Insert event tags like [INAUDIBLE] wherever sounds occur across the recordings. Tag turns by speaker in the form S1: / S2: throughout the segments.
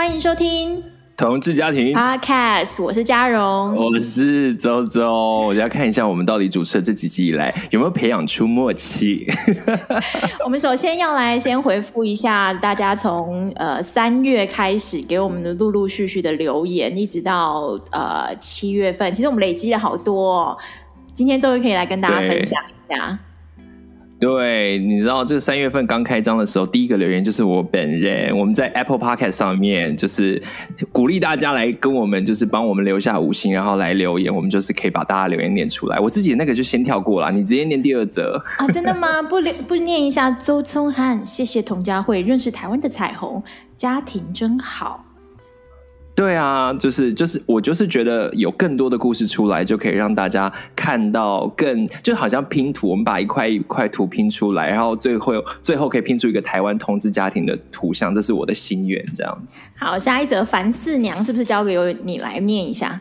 S1: 欢迎收听
S2: 同志家庭
S1: Podcast，我是嘉荣，
S2: 我是周周。我就要看一下我们到底主持了这几集以来有没有培养出默契。[LAUGHS]
S1: 我们首先要来先回复一下大家从呃三月开始给我们的陆陆续续的留言，一直到呃七月份，其实我们累积了好多哦。今天终于可以来跟大家分享一下。
S2: 对，你知道这个三月份刚开张的时候，第一个留言就是我本人。我们在 Apple Podcast 上面就是鼓励大家来跟我们，就是帮我们留下五星，然后来留言，我们就是可以把大家留言念出来。我自己那个就先跳过了，你直接念第二则 [LAUGHS]
S1: 啊？真的吗？不留不念一下周聪汉，谢谢童佳慧认识台湾的彩虹，家庭真好。
S2: 对啊，就是就是我就是觉得有更多的故事出来，就可以让大家看到更就好像拼图，我们把一块一块图拼出来，然后最后最后可以拼出一个台湾同志家庭的图像，这是我的心愿，这样子。
S1: 好，下一则樊四娘是不是交给由你来念一下？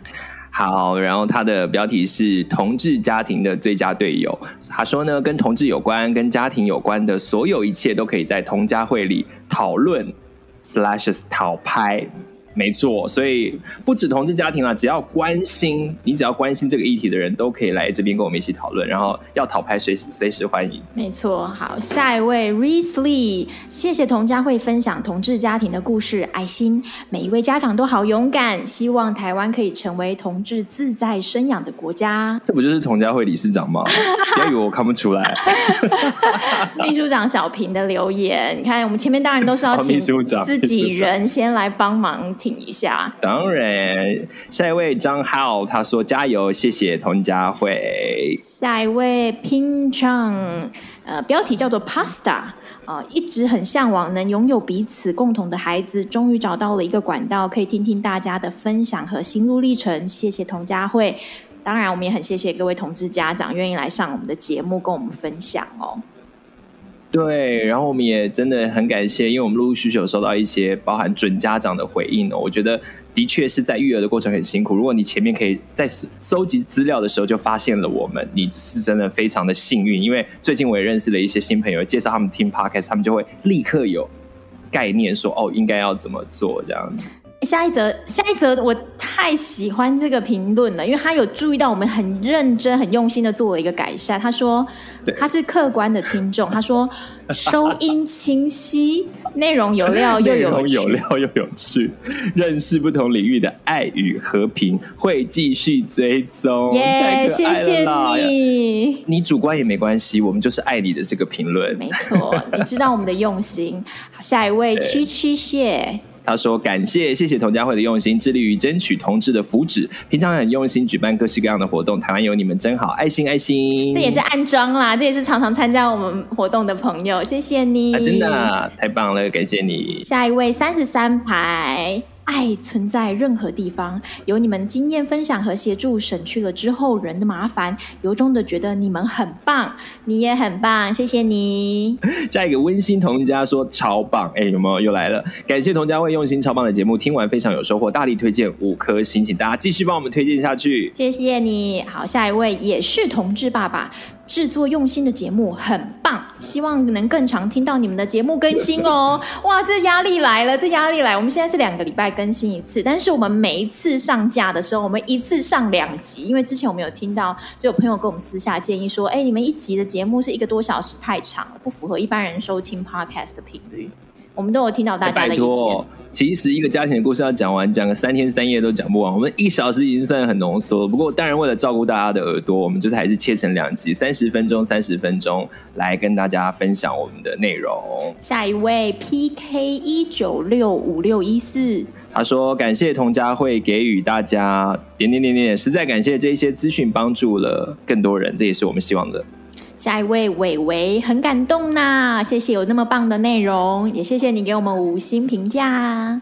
S2: 好，然后他的标题是同志家庭的最佳队友。他说呢，跟同志有关、跟家庭有关的所有一切，都可以在同家会里讨论 slash 讨拍。没错，所以不止同志家庭啦，只要关心你，只要关心这个议题的人都可以来这边跟我们一起讨论，然后要讨拍随时随时欢迎。
S1: 没错，好，下一位 Reese Lee，谢谢童佳慧分享同志家庭的故事，爱心，每一位家长都好勇敢，希望台湾可以成为同志自在生养的国家。[LAUGHS]
S2: 这不就是童佳慧理事长吗？[LAUGHS] 不要以为我看不出来。[LAUGHS]
S1: 秘书长小平的留言，你看我们前面当然都是要请自己人先来帮忙听。一下，
S2: 当然，下一位张浩他说加油，谢谢童佳慧。
S1: 下一位拼唱，呃，标题叫做 Pasta，啊、呃，一直很向往能拥有彼此共同的孩子，终于找到了一个管道，可以听听大家的分享和心路历程。谢谢童佳慧，当然我们也很谢谢各位同志家长愿意来上我们的节目跟我们分享哦。
S2: 对，然后我们也真的很感谢，因为我们陆陆续续有收到一些包含准家长的回应哦。我觉得的确是在育儿的过程很辛苦。如果你前面可以在搜集资料的时候就发现了我们，你是真的非常的幸运。因为最近我也认识了一些新朋友，介绍他们听 Podcast，他们就会立刻有概念说哦，应该要怎么做这样。
S1: 下一则，下一则，我太喜欢这个评论了，因为他有注意到我们很认真、很用心的做了一个改善。他说他是客观的听众，他说收音清晰，内容有料 [LAUGHS] 又有趣，
S2: 有料又有趣，认识不同领域的爱与和平会继续追踪。
S1: 耶、yeah，谢谢你，
S2: 你主观也没关系，我们就是爱你的这个评论。
S1: 没错，你知道我们的用心。好，下一位 [LAUGHS] 七七谢。
S2: 他说：“感谢，谢谢童佳慧的用心，致力于争取同志的福祉。平常很用心举办各式各样的活动，台湾有你们真好，爱心爱心。
S1: 这也是暗装啦，这也是常常参加我们活动的朋友，谢谢你，
S2: 啊、真的、啊、太棒了，感谢你。
S1: 下一位三十三排。”爱存在任何地方，有你们经验分享和协助，省去了之后人的麻烦，由衷的觉得你们很棒，你也很棒，谢谢你。[LAUGHS]
S2: 下一个温馨童家说超棒，哎，有没有又来了？感谢童家慧用心超棒的节目，听完非常有收获，大力推荐五颗星，请大家继续帮我们推荐下去，
S1: 谢谢你。好，下一位也是同志爸爸。制作用心的节目很棒，希望能更常听到你们的节目更新哦。[LAUGHS] 哇，这压力来了，这压力来。我们现在是两个礼拜更新一次，但是我们每一次上架的时候，我们一次上两集，因为之前我们有听到，就有朋友跟我们私下建议说，哎，你们一集的节目是一个多小时太长了，不符合一般人收听 podcast 的频率。我们都有听到大家的意见。
S2: 其实一个家庭的故事要讲完，讲个三天三夜都讲不完。我们一小时已经算很浓缩了。不过当然为了照顾大家的耳朵，我们就是还是切成两集，三十分钟，三十分钟来跟大家分享我们的内容。
S1: 下一位 PK 一九六五六一四，
S2: 他说感谢童佳慧给予大家点点点点，实在感谢这些资讯帮助了更多人，这也是我们希望的。
S1: 下一位伟伟很感动呐、啊，谢谢有那么棒的内容，也谢谢你给我们五星评价。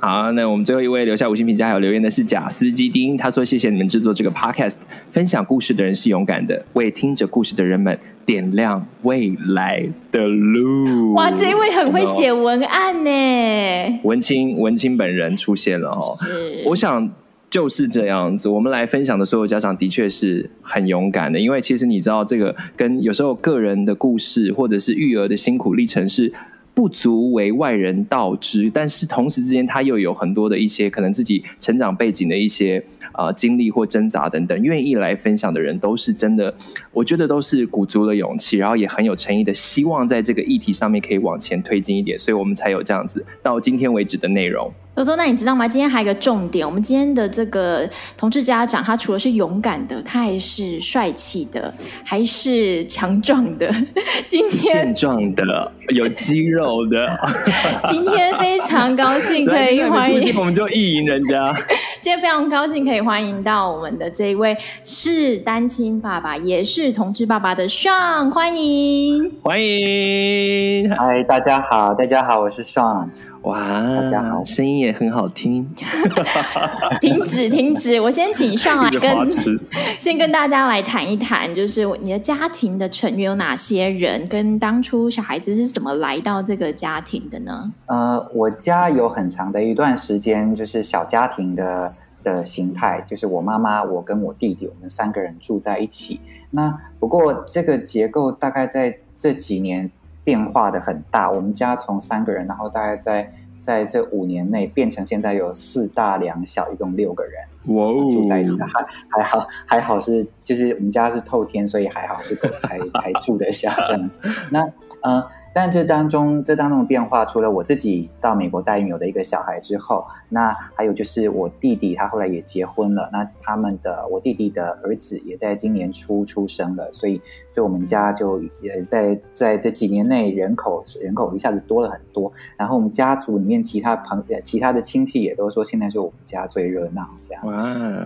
S2: 好，那我们最后一位留下五星评价还有留言的是贾斯基丁，他说谢谢你们制作这个 podcast，分享故事的人是勇敢的，为听着故事的人们点亮未来的路。
S1: 哇，这一位很会写文案呢，
S2: 文青文青本人出现了哦，我想。就是这样子，我们来分享的所有家长的确是很勇敢的，因为其实你知道，这个跟有时候个人的故事或者是育儿的辛苦历程是不足为外人道之，但是同时之间他又有很多的一些可能自己成长背景的一些呃经历或挣扎等等，愿意来分享的人都是真的，我觉得都是鼓足了勇气，然后也很有诚意的希望在这个议题上面可以往前推进一点，所以我们才有这样子到今天为止的内容。
S1: 多多，那你知道吗？今天还有一个重点，我们今天的这个同志家长，他除了是勇敢的，他还是帅气的，还是强壮的。[LAUGHS] 今天
S2: 健壮的，[LAUGHS] 有肌肉的。[LAUGHS]
S1: 今天非常高兴可以欢迎，
S2: 我们就意淫人家。
S1: 今天非常高兴可以欢迎到我们的这一位是单亲爸爸，也是同志爸爸的 Sean，欢迎，
S2: 欢迎。
S3: 嗨，大家好，大家好，我是 Sean。
S2: 哇，大家好，声音也很好听。[LAUGHS]
S1: 停止，停止！我先请上来跟 [LAUGHS] [LAUGHS] 先跟大家来谈一谈，就是你的家庭的成员有哪些人，跟当初小孩子是怎么来到这个家庭的呢？
S3: 呃，我家有很长的一段时间就是小家庭的的形态，就是我妈妈、我跟我弟弟，我们三个人住在一起。那不过这个结构大概在这几年。变化的很大，我们家从三个人，然后大概在在这五年内变成现在有四大两小，一共六个人，哇哦，住在一起，还还好还好是就是我们家是透天，所以还好是狗还还住得下这样子。那嗯。呃但这当中，这当中的变化，除了我自己到美国代孕有的一个小孩之后，那还有就是我弟弟，他后来也结婚了。那他们的我弟弟的儿子也在今年初出生了，所以，所以我们家就也在在这几年内人口人口一下子多了很多。然后我们家族里面其他朋其他的亲戚也都说，现在是我们家最热闹这样。哇，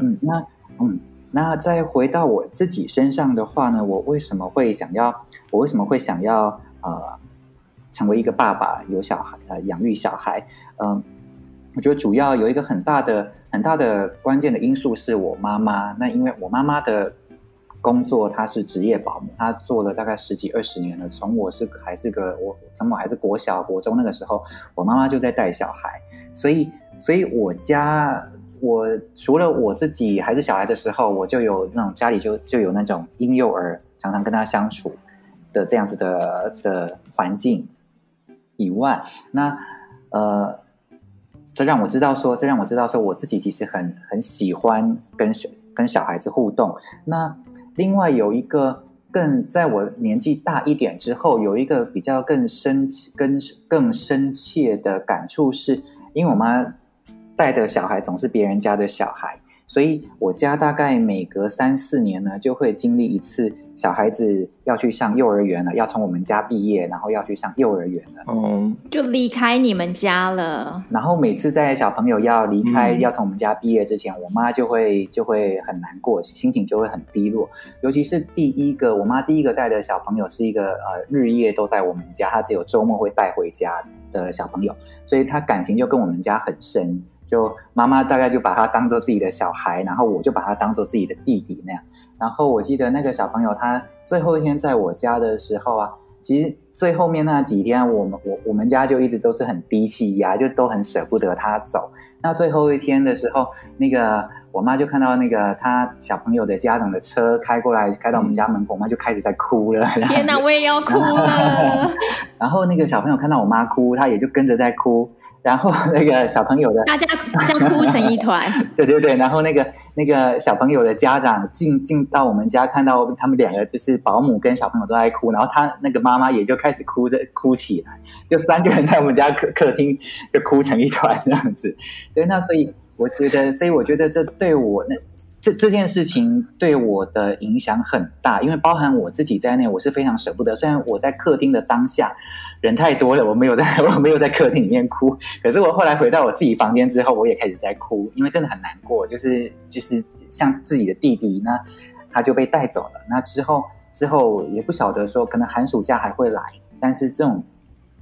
S3: 嗯，那嗯，那再回到我自己身上的话呢，我为什么会想要？我为什么会想要？呃。成为一个爸爸，有小孩，呃，养育小孩，嗯、我觉得主要有一个很大的、很大的关键的因素是我妈妈。那因为我妈妈的工作，她是职业保姆，她做了大概十几二十年了。从我是还是个我，从我还是国小、国中那个时候，我妈妈就在带小孩。所以，所以我家，我除了我自己还是小孩的时候，我就有那种家里就就有那种婴幼儿，常常跟他相处的这样子的的环境。以外，那呃，这让我知道说，这让我知道说，我自己其实很很喜欢跟小跟小孩子互动。那另外有一个更在我年纪大一点之后，有一个比较更深、更更深切的感触是，是因为我妈带的小孩总是别人家的小孩。所以，我家大概每隔三四年呢，就会经历一次小孩子要去上幼儿园了，要从我们家毕业，然后要去上幼儿园了，
S1: 嗯，就离开你们家了。
S3: 然后每次在小朋友要离开，嗯、要从我们家毕业之前，我妈就会就会很难过，心情就会很低落。尤其是第一个，我妈第一个带的小朋友是一个呃日夜都在我们家，她只有周末会带回家的小朋友，所以她感情就跟我们家很深。就妈妈大概就把他当做自己的小孩，然后我就把他当做自己的弟弟那样。然后我记得那个小朋友他最后一天在我家的时候啊，其实最后面那几天我们我我们家就一直都是很低气压，就都很舍不得他走。那最后一天的时候，那个我妈就看到那个他小朋友的家长的车开过来，开到我们家门口，我妈就开始在哭了。
S1: 天哪，[LAUGHS] 我也要哭了。[LAUGHS]
S3: 然后那个小朋友看到我妈哭，他也就跟着在哭。然后那个小朋友的
S1: 大家大家哭成一团，[LAUGHS]
S3: 对对对。然后那个那个小朋友的家长进进到我们家，看到他们两个就是保姆跟小朋友都在哭，然后他那个妈妈也就开始哭着哭起来，就三个人在我们家客客厅就哭成一团这样子。[LAUGHS] 对，那所以我觉得，所以我觉得这对我那这这件事情对我的影响很大，因为包含我自己在内，我是非常舍不得。虽然我在客厅的当下。人太多了，我没有在，[LAUGHS] 我没有在客厅里面哭。可是我后来回到我自己房间之后，我也开始在哭，因为真的很难过。就是就是像自己的弟弟，那他就被带走了。那之后之后也不晓得说，可能寒暑假还会来，但是这种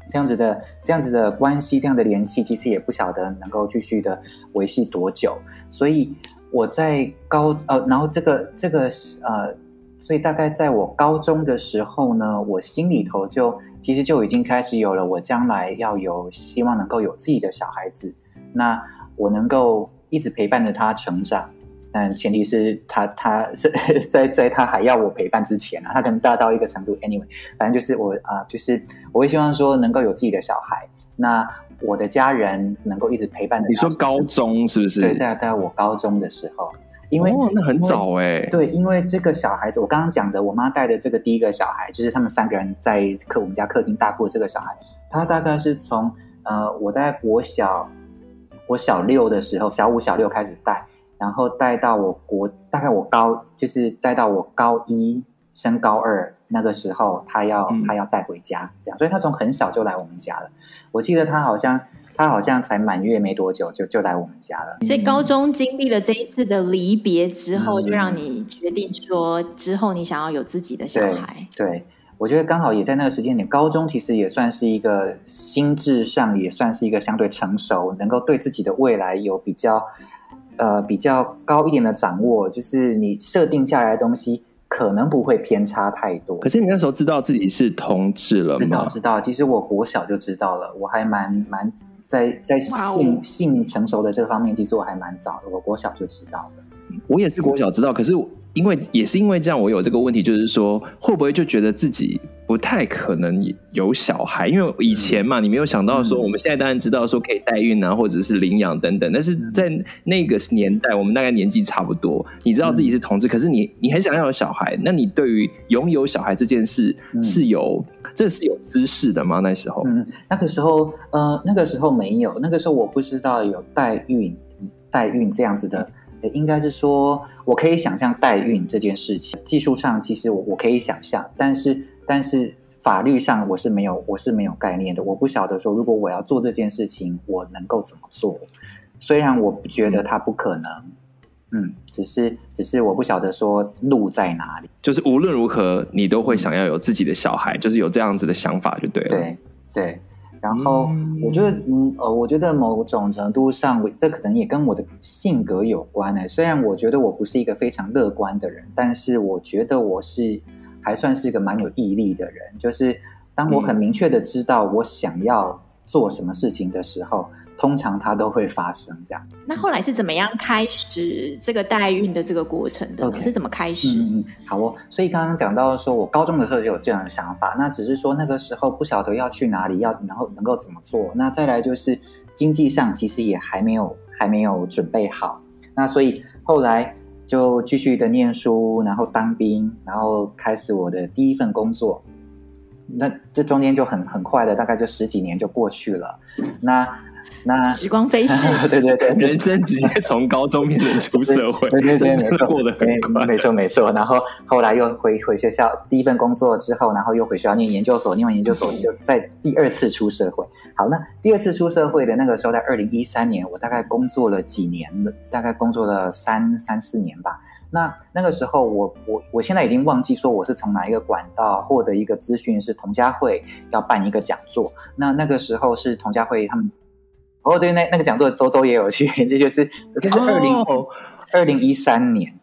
S3: 这样子的这样子的关系，这样的联系，其实也不晓得能够继续的维系多久。所以我在高呃，然后这个这个呃，所以大概在我高中的时候呢，我心里头就。其实就已经开始有了，我将来要有希望能够有自己的小孩子，那我能够一直陪伴着他成长，但前提是他他是 [LAUGHS] 在在他还要我陪伴之前啊，他可能大到一个程度。Anyway，反正就是我啊、呃，就是我会希望说能够有自己的小孩，那我的家人能够一直陪伴着。
S2: 你说高中是不是？
S3: 对，在在我高中的时候，因为、
S2: 哦、那很早哎。
S3: 对，因为这个小孩子，我刚刚讲的，我妈带的这个第一个小孩，就是他们三个人在客我们家客厅大过这个小孩，他大概是从呃，我在国小，我小六的时候，小五小六开始带。然后带到我国，大概我高就是带到我高一升高二那个时候，他要、嗯、他要带回家，这样，所以他从很小就来我们家了。我记得他好像他好像才满月没多久就就来我们家了。
S1: 所以高中经历了这一次的离别之后，嗯、就让你决定说之后你想要有自己的小孩。
S3: 对，对，我觉得刚好也在那个时间点，高中其实也算是一个心智上也算是一个相对成熟，能够对自己的未来有比较。呃，比较高一点的掌握，就是你设定下来的东西可能不会偏差太多。
S2: 可是你那时候知道自己是同志了吗？
S3: 知道，知道。其实我国小就知道了，我还蛮蛮在在性性成熟的这个方面，其实我还蛮早的。我国小就知道的。
S2: 我也是国小知道，可是因为也是因为这样，我有这个问题，就是说会不会就觉得自己不太可能有小孩？因为以前嘛，你没有想到说，我们现在当然知道说可以代孕啊，或者是领养等等，但是在那个年代，我们大概年纪差不多，你知道自己是同志，可是你你很想要有小孩，那你对于拥有小孩这件事是有这是有知识的吗？那时候，
S3: 嗯，那个时候，呃，那个时候没有，那个时候我不知道有代孕代孕这样子的。应该是说，我可以想象代孕这件事情，技术上其实我我可以想象，但是但是法律上我是没有我是没有概念的，我不晓得说如果我要做这件事情，我能够怎么做。虽然我不觉得它不可能，嗯，只是只是我不晓得说路在哪里。
S2: 就是无论如何，你都会想要有自己的小孩，就是有这样子的想法就对了。
S3: 对对。然后我觉得，嗯呃，我觉得某种程度上，这可能也跟我的性格有关呢。虽然我觉得我不是一个非常乐观的人，但是我觉得我是还算是一个蛮有毅力的人。就是当我很明确的知道我想要做什么事情的时候。通常它都会发生这样。
S1: 那后来是怎么样开始这个代孕的这个过程的？Okay. 是怎么开始？
S3: 嗯嗯，好哦。所以刚刚讲到说，我高中的时候就有这样的想法，那只是说那个时候不晓得要去哪里，要然后能够怎么做。那再来就是经济上其实也还没有还没有准备好。那所以后来就继续的念书，然后当兵，然后开始我的第一份工作。那这中间就很很快的，大概就十几年就过去了。那那
S1: 时光飞逝，[LAUGHS]
S3: 对对对，
S2: 人生直接从高中变成出社会，
S3: 对对对，没错，
S2: 过得很快，
S3: 没错没错。然后后来又回回学校，第一份工作之后，然后又回学校念研究所，念完研究所就在第二次出社会。好，那第二次出社会的那个时候，在二零一三年，我大概工作了几年了，大概工作了三三四年吧。那那个时候我，我我我现在已经忘记说我是从哪一个管道获得一个资讯，是童家慧要办一个讲座。那那个时候是童家慧他们。哦，对，那那个讲座周周也有去，[LAUGHS] 这就是就是二零二零一三年。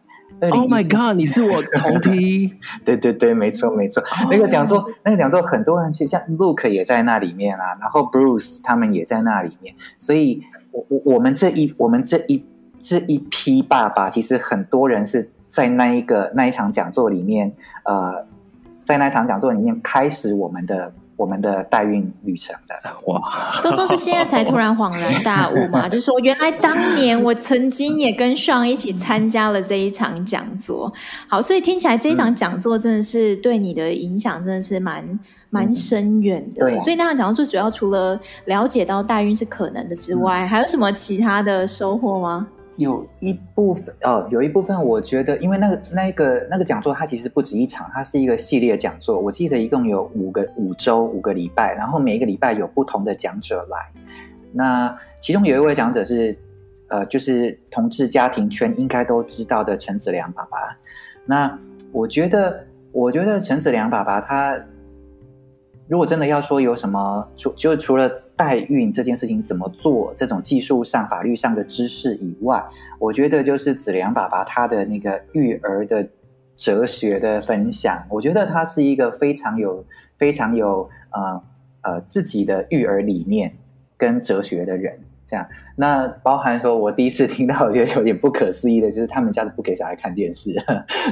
S2: Oh my god！你是我同梯，[LAUGHS]
S3: 对对对，没错没错。Oh、那个讲座，那个讲座很多人去，像 Luke 也在那里面啊，然后 Bruce 他们也在那里面。所以，我我我们这一我们这一这一批爸爸，其实很多人是在那一个那一场讲座里面，呃，在那一场讲座里面开始我们的。我们的代孕旅程的哇，
S1: 周周是现在才突然恍然大悟嘛？[LAUGHS] 就是说，原来当年我曾经也跟 Sean 一起参加了这一场讲座。好，所以听起来这一场讲座真的是对你的影响真的是蛮、嗯、蛮深远的。对、啊，所以那场讲座最主要除了了解到代孕是可能的之外，嗯、还有什么其他的收获吗？
S3: 有一部分哦，有一部分我觉得，因为那个那个那个讲座，它其实不止一场，它是一个系列讲座。我记得一共有五个五周五个礼拜，然后每一个礼拜有不同的讲者来。那其中有一位讲者是呃，就是同志家庭圈应该都知道的陈子良爸爸。那我觉得，我觉得陈子良爸爸他如果真的要说有什么，除就除了。代孕这件事情怎么做？这种技术上、法律上的知识以外，我觉得就是子良爸爸他的那个育儿的哲学的分享，我觉得他是一个非常有、非常有呃呃自己的育儿理念跟哲学的人。这这样，那包含说，我第一次听到，我觉得有点不可思议的，就是他们家是不给小孩看电视，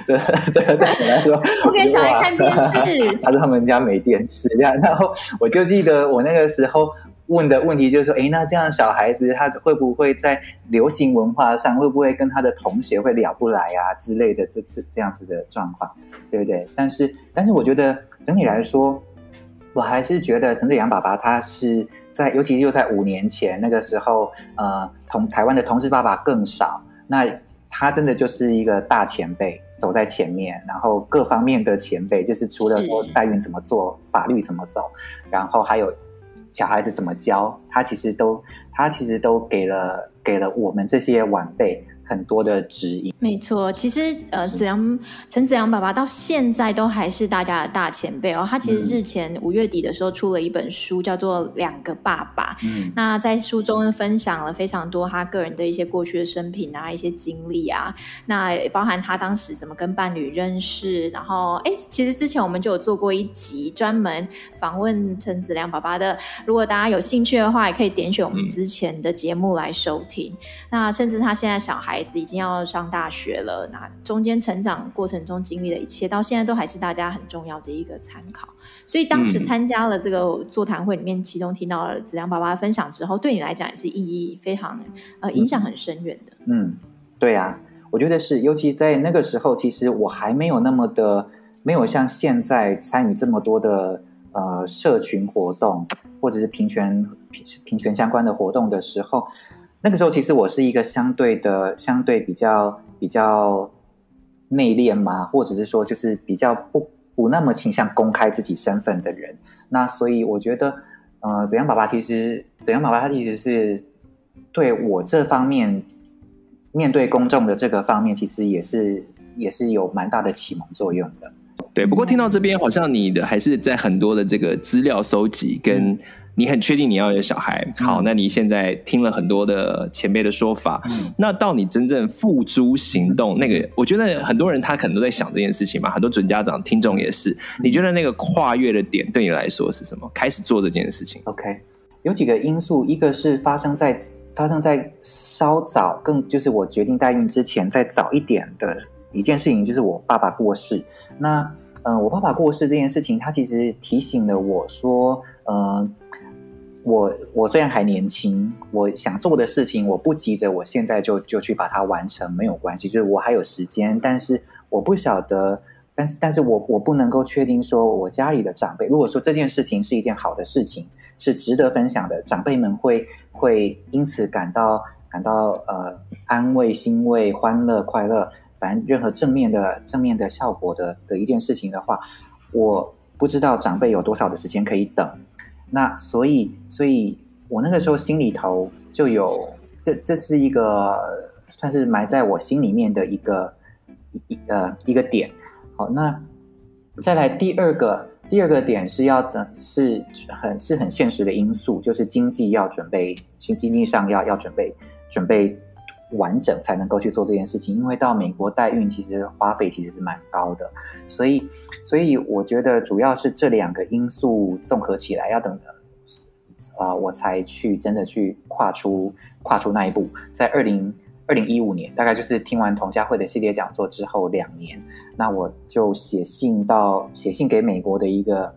S3: 这这个对我来说，[LAUGHS]
S1: 不给小孩看电视，[LAUGHS]
S3: 他说他们家没电视，这样，然后我就记得我那个时候问的问题就是说，哎，那这样小孩子他会不会在流行文化上，会不会跟他的同学会聊不来啊之类的这这这样子的状况，对不对？但是但是我觉得整体来说。我还是觉得陈子阳爸爸他是在，尤其是就在五年前那个时候，呃，同台湾的同志爸爸更少，那他真的就是一个大前辈，走在前面，然后各方面的前辈，就是除了说代孕怎么做，法律怎么走，然后还有小孩子怎么教，他其实都他其实都给了给了我们这些晚辈。很多的指引，
S1: 没错。其实，呃，子良陈子良爸爸到现在都还是大家的大前辈哦。他其实日前五月底的时候出了一本书，叫做《两个爸爸》。嗯，那在书中分享了非常多他个人的一些过去的生平啊，一些经历啊。那也包含他当时怎么跟伴侣认识，然后，哎，其实之前我们就有做过一集专门访问陈子良爸爸的。如果大家有兴趣的话，也可以点选我们之前的节目来收听。嗯、那甚至他现在小孩。孩子已经要上大学了，那中间成长过程中经历的一切，到现在都还是大家很重要的一个参考。所以当时参加了这个座谈会里面，其中听到了子良爸爸的分享之后，对你来讲也是意义非常呃影响很深远的。
S3: 嗯，对啊，我觉得是，尤其在那个时候，其实我还没有那么的没有像现在参与这么多的呃社群活动，或者是平权平平权相关的活动的时候。那个时候，其实我是一个相对的、相对比较比较内敛嘛，或者是说，就是比较不不那么倾向公开自己身份的人。那所以我觉得，呃，子阳爸爸其实，子阳爸爸他其实是对我这方面面对公众的这个方面，其实也是也是有蛮大的启蒙作用的。
S2: 对，不过听到这边，好像你的还是在很多的这个资料收集跟。嗯你很确定你要有小孩？好，那你现在听了很多的前辈的说法，嗯、那到你真正付诸行动，那个我觉得很多人他可能都在想这件事情嘛，很多准家长、听众也是。你觉得那个跨越的点对你来说是什么？开始做这件事情
S3: ？OK，有几个因素，一个是发生在发生在稍早，更就是我决定代孕之前再早一点的一件事情，就是我爸爸过世。那嗯、呃，我爸爸过世这件事情，他其实提醒了我说，嗯、呃。我我虽然还年轻，我想做的事情我不急着，我现在就就去把它完成没有关系，就是我还有时间。但是我不晓得，但是但是我我不能够确定说，我家里的长辈，如果说这件事情是一件好的事情，是值得分享的，长辈们会会因此感到感到呃安慰、欣慰、欢乐、快乐，反正任何正面的正面的效果的的一件事情的话，我不知道长辈有多少的时间可以等。那所以，所以我那个时候心里头就有，这这是一个算是埋在我心里面的一个一呃一个点。好，那再来第二个第二个点是要等是很是很现实的因素，就是经济要准备，经经济上要要准备准备完整才能够去做这件事情，因为到美国代孕其实花费其实是蛮高的，所以所以我觉得主要是这两个因素综合起来，要等啊、我才去真的去跨出跨出那一步。在二零二零一五年，大概就是听完童家慧的系列讲座之后两年，那我就写信到写信给美国的一个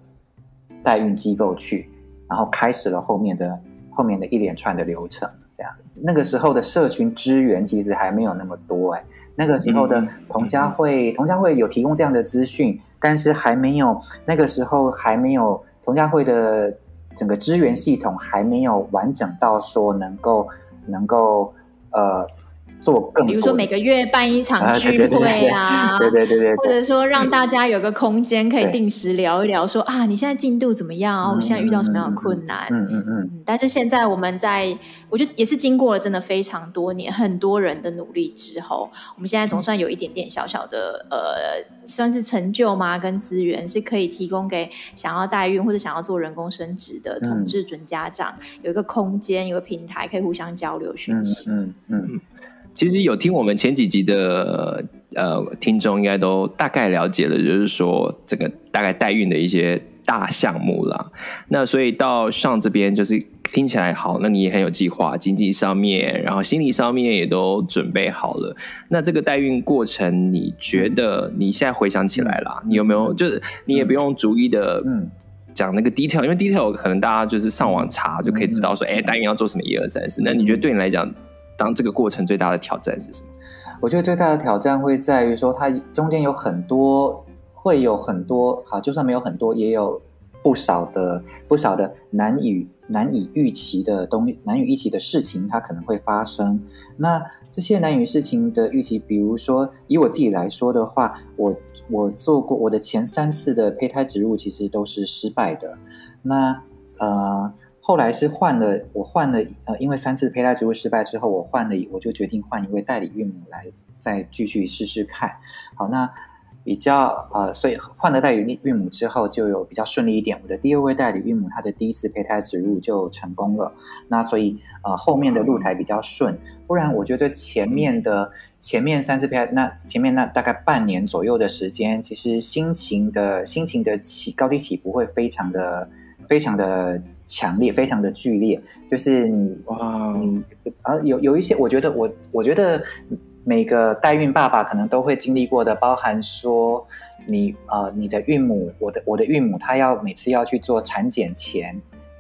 S3: 代孕机构去，然后开始了后面的后面的一连串的流程。这样，那个时候的社群资源其实还没有那么多哎。那个时候的同家会，同家会有提供这样的资讯，但是还没有那个时候还没有同家会的整个资源系统还没有完整到说能够能够呃。做更，比
S1: 如说每个月办一场聚会啊，
S3: 对对对对，
S1: 或者说让大家有个空间可以定时聊一聊说，说啊，你现在进度怎么样啊？我现在遇到什么样的困难？嗯嗯嗯。但是现在我们在，我觉得也是经过了真的非常多年，很多人的努力之后，我们现在总算有一点点小小的呃，算是成就吗？跟资源是可以提供给想要代孕或者想要做人工生殖的同志准家长，嗯、有一个空间，有个平台可以互相交流学习。
S3: 嗯嗯。嗯
S2: 其实有听我们前几集的呃听众，应该都大概了解了，就是说这个大概代孕的一些大项目了。那所以到上这边就是听起来好，那你也很有计划，经济上面，然后心理上面也都准备好了。那这个代孕过程，你觉得你现在回想起来啦，你有没有就是你也不用逐一的讲那个 detail，因为 detail 可能大家就是上网查就可以知道说，哎，代孕要做什么一二三四。那你觉得对你来讲，当这个过程最大的挑战是什么？
S3: 我觉得最大的挑战会在于说，它中间有很多，会有很多，好，就算没有很多，也有不少的不少的难以难以预期的东西，难以预期的事情，它可能会发生。那这些难以事情的预期，比如说以我自己来说的话，我我做过我的前三次的胚胎植入，其实都是失败的。那呃。后来是换了，我换了，呃，因为三次胚胎植入失败之后，我换了，我就决定换一位代理孕母来再继续试试看。好，那比较呃，所以换了代理孕母之后，就有比较顺利一点。我的第二位代理孕母，她的第一次胚胎植入就成功了。那所以呃，后面的路才比较顺。不然我觉得前面的前面三次胚胎，那前面那大概半年左右的时间，其实心情的心情的起高低起伏会非常的非常的。强烈，非常的剧烈，就是你哇，你啊，有有一些，我觉得我我觉得每个代孕爸爸可能都会经历过的，包含说你呃，你的孕母，我的我的孕母，她要每次要去做产检前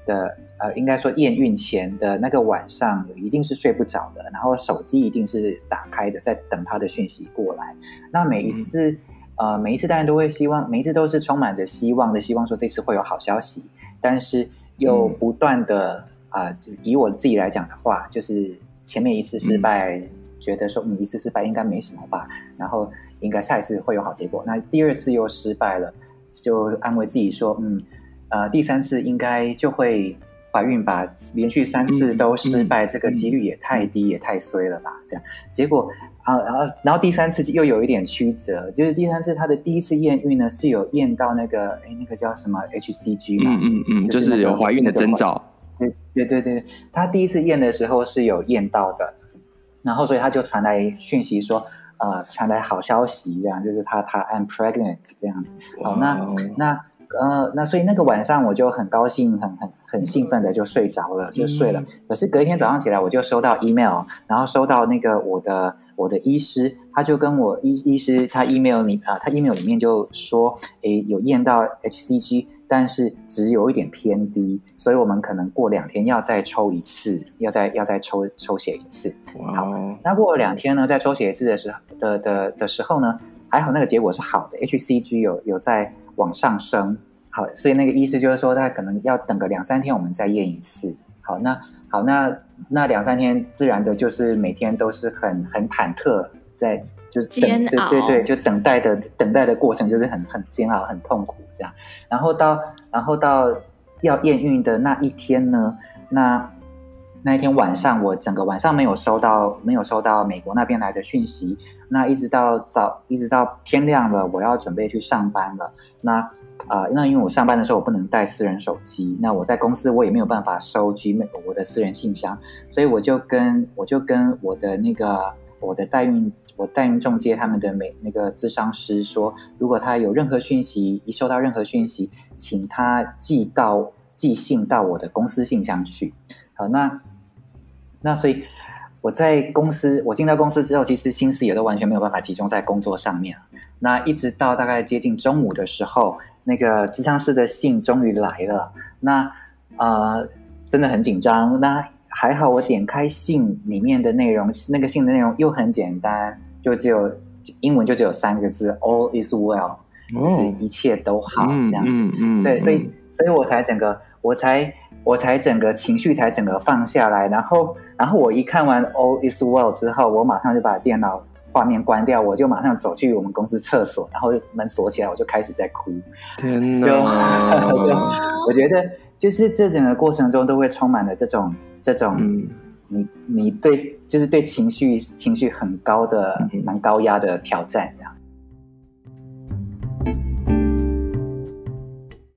S3: 的呃，应该说验孕前的那个晚上，一定是睡不着的，然后手机一定是打开着，在等她的讯息过来。那每一次、嗯、呃，每一次当然都会希望，每一次都是充满着希望的，希望说这次会有好消息，但是。又不断的啊、以我自己来讲的话，就是前面一次失败，嗯、觉得说嗯一次失败应该没什么吧，然后应该下一次会有好结果。那第二次又失败了，就安慰自己说嗯呃第三次应该就会怀孕吧。连续三次都失败，嗯、这个几率也太低，嗯、也太衰了吧？这样结果啊，然后然后第三次又有一点曲折，就是第三次他的第一次验孕呢是有验到那个哎那个叫什么 HCG 嘛，
S2: 嗯嗯嗯，就是有怀孕的征兆。
S3: 对对对对，他第一次验的时候是有验到的，然后所以他就传来讯息说，呃，传来好消息，这样就是他他 I'm pregnant 这样子。好，哦，那那。呃，那所以那个晚上我就很高兴，很很很兴奋的就睡着了，就睡了。可是隔一天早上起来，我就收到 email，然后收到那个我的我的医师，他就跟我医医师他 email 里啊，他 email 里面就说，诶，有验到 HCG，但是值有一点偏低，所以我们可能过两天要再抽一次，要再要再抽抽血一次。好，那过了两天呢，再抽血一次的时候的的的时候呢，还好那个结果是好的，HCG 有有在。往上升，好，所以那个意思就是说，他可能要等个两三天，我们再验一次。好，那好，那那两三天，自然的就是每天都是很很忐忑，在就是等，对对对，就等待的等待的过程就是很很煎熬、很痛苦这样。然后到然后到要验孕的那一天呢，那那一天晚上，我整个晚上没有收到没有收到美国那边来的讯息。那一直到早，一直到天亮了，我要准备去上班了。那啊、那因为我上班的时候我不能带私人手机，那我在公司我也没有办法收 Gmail 我的私人信箱，所以我就跟我就跟我的那个我的代孕我代孕中介他们的美那个咨商师说，如果他有任何讯息，一收到任何讯息，请他寄到寄信到我的公司信箱去。好，那那所以。我在公司，我进到公司之后，其实心思也都完全没有办法集中在工作上面。那一直到大概接近中午的时候，那个咨商师的信终于来了。那呃，真的很紧张。那还好，我点开信里面的内容，那个信的内容又很简单，就只有英文就只有三个字：All is well，就是一切都好这样子。嗯嗯嗯、对，所以，所以我才整个，我才。我才整个情绪才整个放下来，然后，然后我一看完 All is well 之后，我马上就把电脑画面关掉，我就马上走去我们公司厕所，然后门锁起来，我就开始在哭。
S2: 天哪！
S3: 就，[LAUGHS] [LAUGHS] 就我觉得，就是这整个过程中都会充满了这种这种，嗯、你你对就是对情绪情绪很高的蛮高压的挑战，这样。